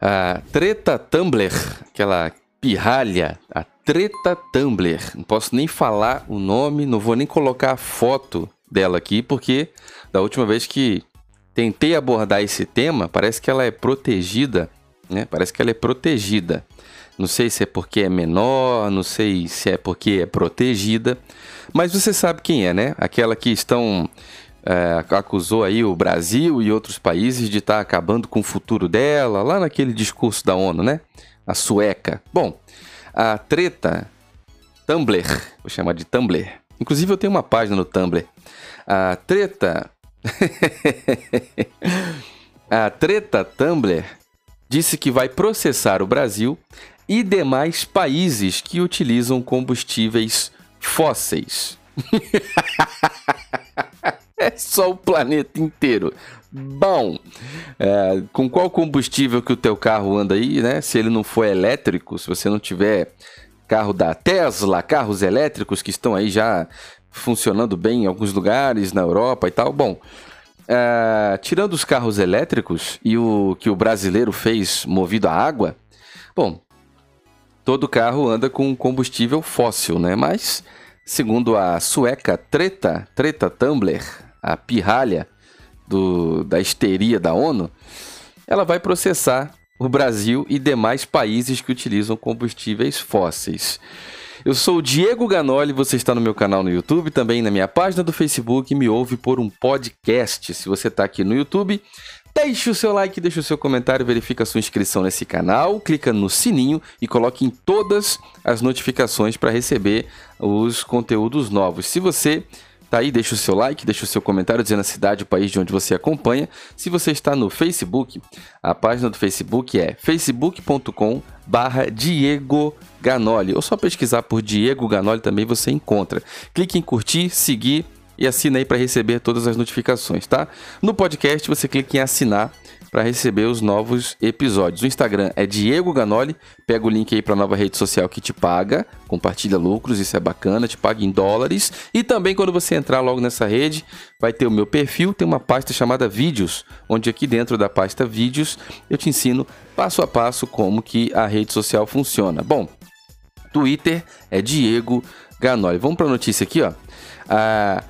A treta Tumblr, aquela pirralha, a treta Tumblr. Não posso nem falar o nome, não vou nem colocar a foto dela aqui, porque da última vez que tentei abordar esse tema, parece que ela é protegida, né? Parece que ela é protegida. Não sei se é porque é menor, não sei se é porque é protegida, mas você sabe quem é, né? Aquela que estão é, acusou aí o Brasil e outros países de estar tá acabando com o futuro dela, lá naquele discurso da ONU, né? A sueca. Bom, a treta Tumblr, vou chamar de Tumblr. Inclusive eu tenho uma página no Tumblr. A treta. a treta Tumblr disse que vai processar o Brasil e demais países que utilizam combustíveis fósseis. É só o planeta inteiro. Bom, é, com qual combustível que o teu carro anda aí, né? Se ele não for elétrico, se você não tiver carro da Tesla, carros elétricos que estão aí já funcionando bem em alguns lugares na Europa e tal. Bom, é, tirando os carros elétricos e o que o brasileiro fez movido a água, bom, todo carro anda com combustível fóssil, né? Mas, segundo a sueca Treta, Treta Tumblr, a pirralha do, da histeria da ONU, ela vai processar o Brasil e demais países que utilizam combustíveis fósseis. Eu sou o Diego Ganoli, você está no meu canal no YouTube, também na minha página do Facebook, me ouve por um podcast. Se você está aqui no YouTube, Deixe o seu like, deixe o seu comentário, verifica a sua inscrição nesse canal, clica no sininho e coloque em todas as notificações para receber os conteúdos novos. Se você Tá aí, deixa o seu like, deixa o seu comentário dizendo a cidade, o país de onde você acompanha. Se você está no Facebook, a página do Facebook é facebook.com barra Diego Ganoli. Ou só pesquisar por Diego Ganoli também você encontra. Clique em curtir, seguir e assina aí para receber todas as notificações, tá? No podcast você clica em assinar para receber os novos episódios. O Instagram é Diego Ganoli. Pega o link aí para a nova rede social que te paga, compartilha lucros, isso é bacana, te paga em dólares. E também quando você entrar logo nessa rede, vai ter o meu perfil, tem uma pasta chamada Vídeos, onde aqui dentro da pasta Vídeos eu te ensino passo a passo como que a rede social funciona. Bom, Twitter é Diego Ganoli. Vamos para a notícia aqui, ó. A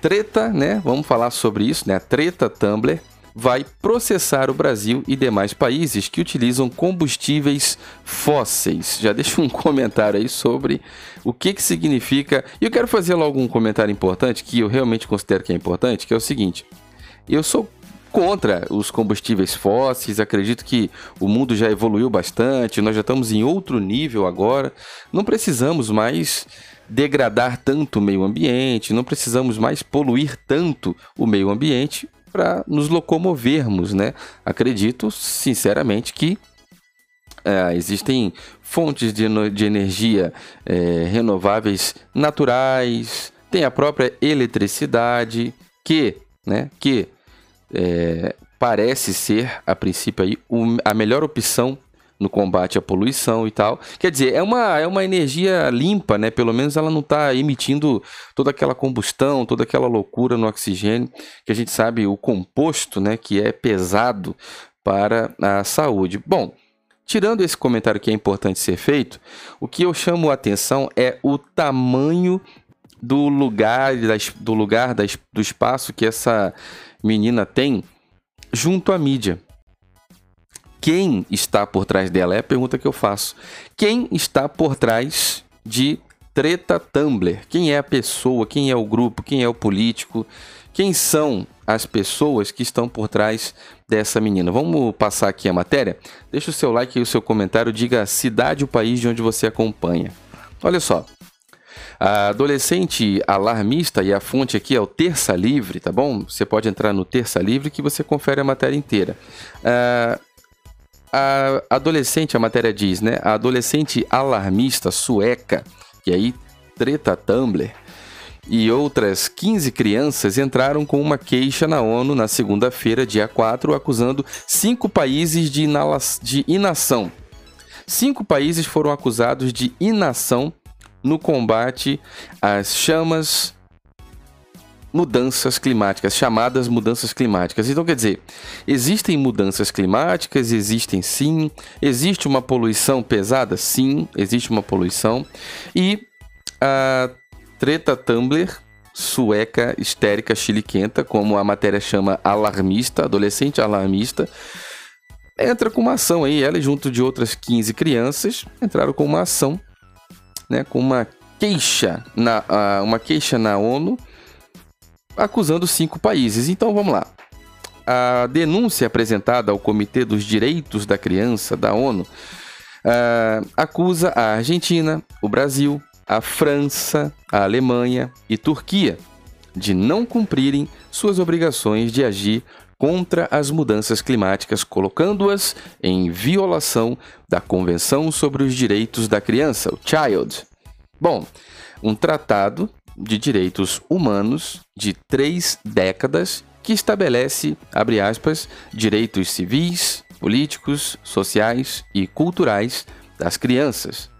treta, né? Vamos falar sobre isso, né? A treta Tumblr vai processar o Brasil e demais países que utilizam combustíveis fósseis. Já deixa um comentário aí sobre o que, que significa. E eu quero fazer logo um comentário importante, que eu realmente considero que é importante, que é o seguinte. Eu sou contra os combustíveis fósseis, acredito que o mundo já evoluiu bastante, nós já estamos em outro nível agora, não precisamos mais degradar tanto o meio ambiente, não precisamos mais poluir tanto o meio ambiente para nos locomovermos, né? Acredito, sinceramente, que é, existem fontes de, de energia é, renováveis naturais, tem a própria eletricidade, que, né, que é, parece ser, a princípio, aí, a melhor opção no combate à poluição e tal. Quer dizer, é uma, é uma energia limpa, né? Pelo menos ela não está emitindo toda aquela combustão, toda aquela loucura no oxigênio, que a gente sabe o composto, né? Que é pesado para a saúde. Bom, tirando esse comentário que é importante ser feito, o que eu chamo a atenção é o tamanho do lugar, do lugar do espaço que essa menina tem junto à mídia. Quem está por trás dela? É a pergunta que eu faço. Quem está por trás de Treta Tumblr? Quem é a pessoa? Quem é o grupo? Quem é o político? Quem são as pessoas que estão por trás dessa menina? Vamos passar aqui a matéria? Deixa o seu like e o seu comentário, diga a cidade e o país de onde você acompanha. Olha só, a adolescente alarmista, e a fonte aqui é o Terça Livre, tá bom? Você pode entrar no Terça Livre que você confere a matéria inteira. Uh, a adolescente, a matéria diz, né? A adolescente alarmista sueca, que aí treta Tumblr, e outras 15 crianças entraram com uma queixa na ONU na segunda-feira, dia 4, acusando cinco países de, de inação. Cinco países foram acusados de inação no combate às chamas mudanças climáticas, chamadas mudanças climáticas. Então, quer dizer, existem mudanças climáticas, existem sim, existe uma poluição pesada? Sim, existe uma poluição. E a treta Tumblr, sueca, histérica, chiliquenta, como a matéria chama alarmista, adolescente alarmista, entra com uma ação aí, ela junto de outras 15 crianças, entraram com uma ação, né, com uma queixa na, uh, uma queixa na ONU acusando cinco países. Então vamos lá. A denúncia apresentada ao Comitê dos Direitos da Criança da ONU uh, acusa a Argentina, o Brasil, a França, a Alemanha e Turquia de não cumprirem suas obrigações de agir contra as mudanças climáticas, colocando-as em violação da Convenção sobre os Direitos da Criança, o Child. Bom, um tratado de direitos humanos de três décadas que estabelece, abre aspas, direitos civis, políticos, sociais e culturais das crianças.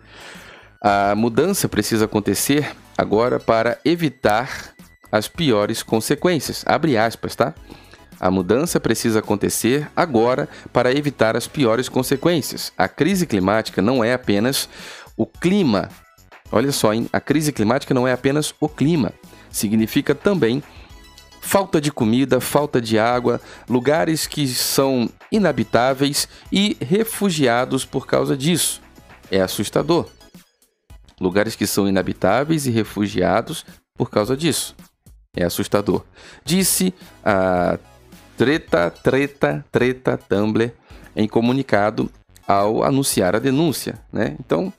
A mudança precisa acontecer agora para evitar as piores consequências. Abre aspas, tá? A mudança precisa acontecer agora para evitar as piores consequências. A crise climática não é apenas o clima Olha só, hein? a crise climática não é apenas o clima, significa também falta de comida, falta de água, lugares que são inabitáveis e refugiados por causa disso. É assustador. Lugares que são inabitáveis e refugiados por causa disso. É assustador. Disse a Treta, Treta, Treta Tumblr em comunicado ao anunciar a denúncia. Né? Então,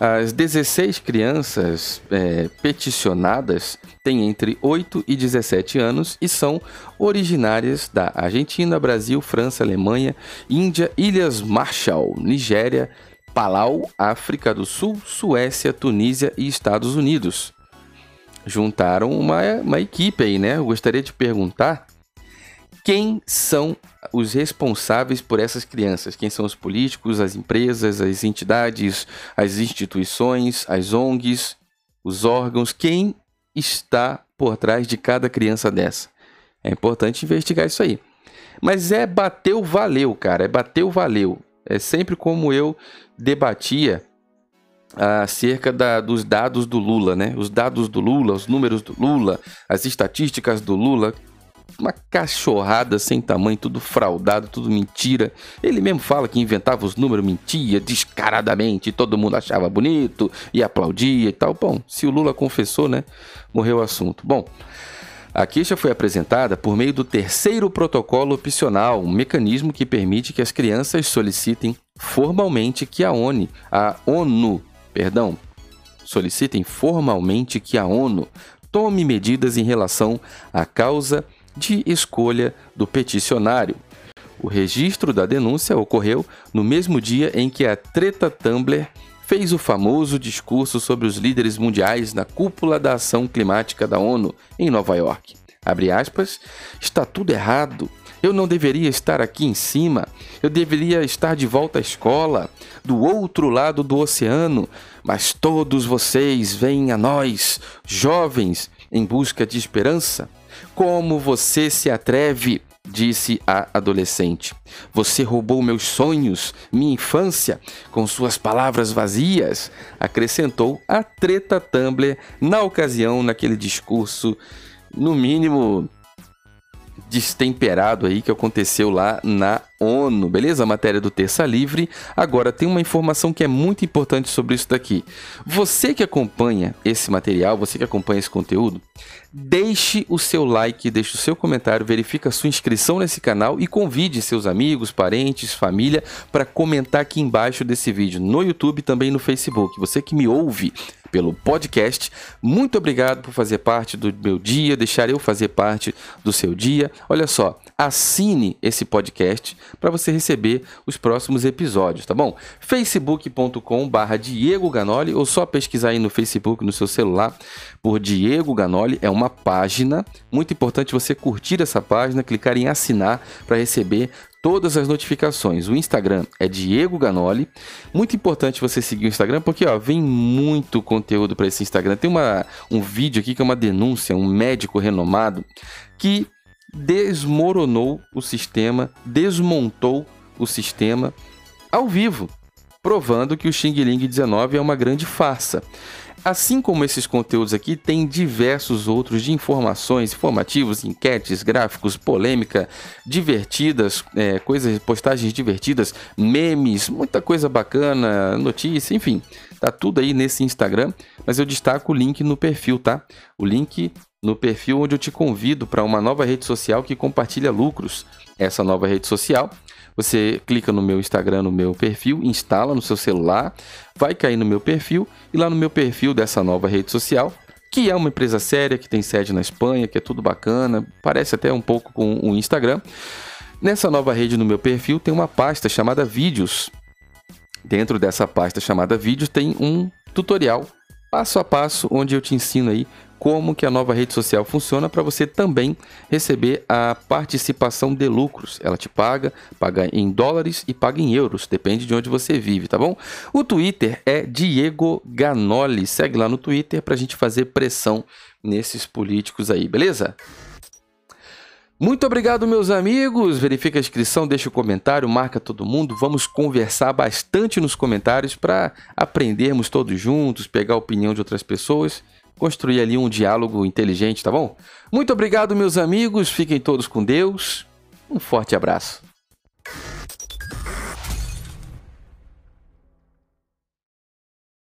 as 16 crianças é, peticionadas têm entre 8 e 17 anos e são originárias da Argentina, Brasil, França, Alemanha, Índia, Ilhas Marshall, Nigéria, Palau, África do Sul, Suécia, Tunísia e Estados Unidos. Juntaram uma, uma equipe aí, né? Eu gostaria de perguntar quem são os responsáveis por essas crianças? Quem são os políticos, as empresas, as entidades, as instituições, as ONGs, os órgãos? Quem está por trás de cada criança dessa? É importante investigar isso aí. Mas é bateu, valeu, cara. É bateu, valeu. É sempre como eu debatia acerca da, dos dados do Lula, né? Os dados do Lula, os números do Lula, as estatísticas do Lula uma cachorrada sem tamanho, tudo fraudado, tudo mentira. Ele mesmo fala que inventava os números, mentia descaradamente, todo mundo achava bonito e aplaudia e tal. Bom, se o Lula confessou, né? Morreu o assunto. Bom, a queixa foi apresentada por meio do terceiro protocolo opcional, um mecanismo que permite que as crianças solicitem formalmente que a ONU, a ONU, perdão, solicitem formalmente que a ONU tome medidas em relação à causa de escolha do peticionário. O registro da denúncia ocorreu no mesmo dia em que a treta Tumblr fez o famoso discurso sobre os líderes mundiais na cúpula da ação climática da ONU em Nova York. Abre aspas, está tudo errado. Eu não deveria estar aqui em cima. Eu deveria estar de volta à escola, do outro lado do oceano. Mas todos vocês vêm a nós, jovens, em busca de esperança. Como você se atreve? disse a adolescente. Você roubou meus sonhos, minha infância, com suas palavras vazias, acrescentou a treta Tumblr na ocasião, naquele discurso, no mínimo destemperado aí que aconteceu lá na ONU, beleza? A matéria do Terça Livre. Agora tem uma informação que é muito importante sobre isso daqui. Você que acompanha esse material, você que acompanha esse conteúdo, deixe o seu like, deixe o seu comentário, verifique a sua inscrição nesse canal e convide seus amigos, parentes, família para comentar aqui embaixo desse vídeo no YouTube e também no Facebook. Você que me ouve pelo podcast. Muito obrigado por fazer parte do meu dia, deixar eu fazer parte do seu dia. Olha só, assine esse podcast para você receber os próximos episódios, tá bom? facebook.com/barra Diego Ganoli ou só pesquisar aí no Facebook no seu celular por Diego Ganoli é uma página muito importante você curtir essa página, clicar em assinar para receber todas as notificações. O Instagram é Diego Ganoli. Muito importante você seguir o Instagram, porque ó, vem muito conteúdo para esse Instagram. Tem uma, um vídeo aqui que é uma denúncia, um médico renomado que desmoronou o sistema, desmontou o sistema ao vivo, provando que o Xing Ling 19 é uma grande farsa. Assim como esses conteúdos aqui, tem diversos outros de informações, informativos, enquetes, gráficos, polêmica, divertidas, é, coisas, postagens divertidas, memes, muita coisa bacana, notícia, enfim. Tá tudo aí nesse Instagram, mas eu destaco o link no perfil, tá? O link no perfil onde eu te convido para uma nova rede social que compartilha lucros. Essa nova rede social você clica no meu Instagram, no meu perfil, instala no seu celular, vai cair no meu perfil e lá no meu perfil dessa nova rede social, que é uma empresa séria, que tem sede na Espanha, que é tudo bacana, parece até um pouco com o Instagram. Nessa nova rede no meu perfil tem uma pasta chamada Vídeos. Dentro dessa pasta chamada Vídeos tem um tutorial passo a passo onde eu te ensino aí como que a nova rede social funciona para você também receber a participação de lucros. Ela te paga, paga em dólares e paga em euros, depende de onde você vive, tá bom? O Twitter é Diego Ganoli. Segue lá no Twitter para a gente fazer pressão nesses políticos aí, beleza? Muito obrigado, meus amigos. Verifica a inscrição, deixa o comentário, marca todo mundo. Vamos conversar bastante nos comentários para aprendermos todos juntos, pegar a opinião de outras pessoas construir ali um diálogo inteligente, tá bom? Muito obrigado, meus amigos. Fiquem todos com Deus. Um forte abraço.